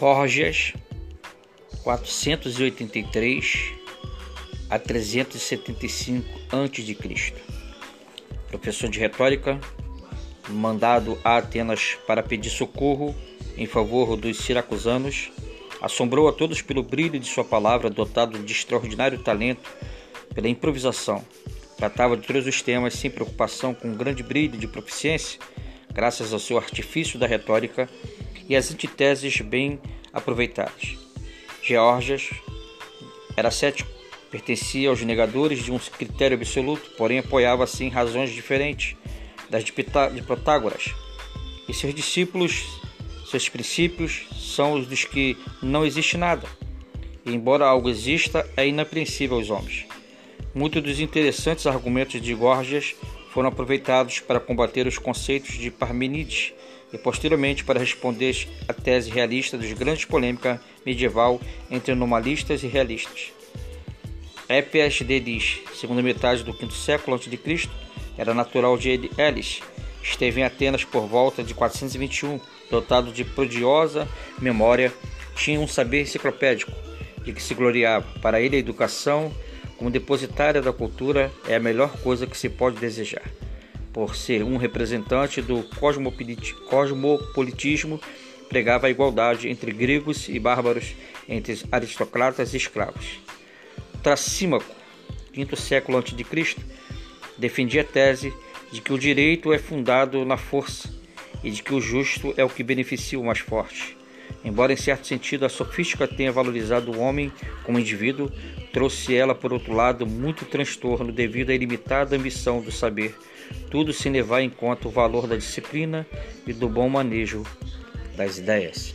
Gorgias 483 a 375 a.C. Professor de retórica, mandado a Atenas para pedir socorro em favor dos siracusanos, assombrou a todos pelo brilho de sua palavra, dotado de extraordinário talento pela improvisação. Tratava de todos os temas sem preocupação, com um grande brilho de proficiência, graças ao seu artifício da retórica e às antiteses bem aproveitadas. Georgias era cético Pertencia aos negadores de um critério absoluto, porém apoiava assim razões diferentes das de Protágoras. E seus discípulos, seus princípios são os dos que não existe nada. E embora algo exista, é inapreensível aos homens. Muitos dos interessantes argumentos de Gorgias foram aproveitados para combater os conceitos de Parmenides e posteriormente para responder à tese realista dos grandes polêmica medieval entre normalistas e realistas. Épias Delis, segunda metade do quinto século a.C., era natural de Elis. Esteve em Atenas por volta de 421, dotado de prodigiosa memória, tinha um saber enciclopédico de que se gloriava. Para ele, a educação, como depositária da cultura, é a melhor coisa que se pode desejar. Por ser um representante do cosmopolitismo, pregava a igualdade entre gregos e bárbaros, entre aristocratas e escravos. Tracímaco, quinto século a.C., defendia a tese de que o direito é fundado na força e de que o justo é o que beneficia o mais forte. Embora em certo sentido a sofística tenha valorizado o homem como indivíduo, trouxe ela, por outro lado, muito transtorno devido à ilimitada ambição do saber, tudo sem levar em conta o valor da disciplina e do bom manejo das ideias.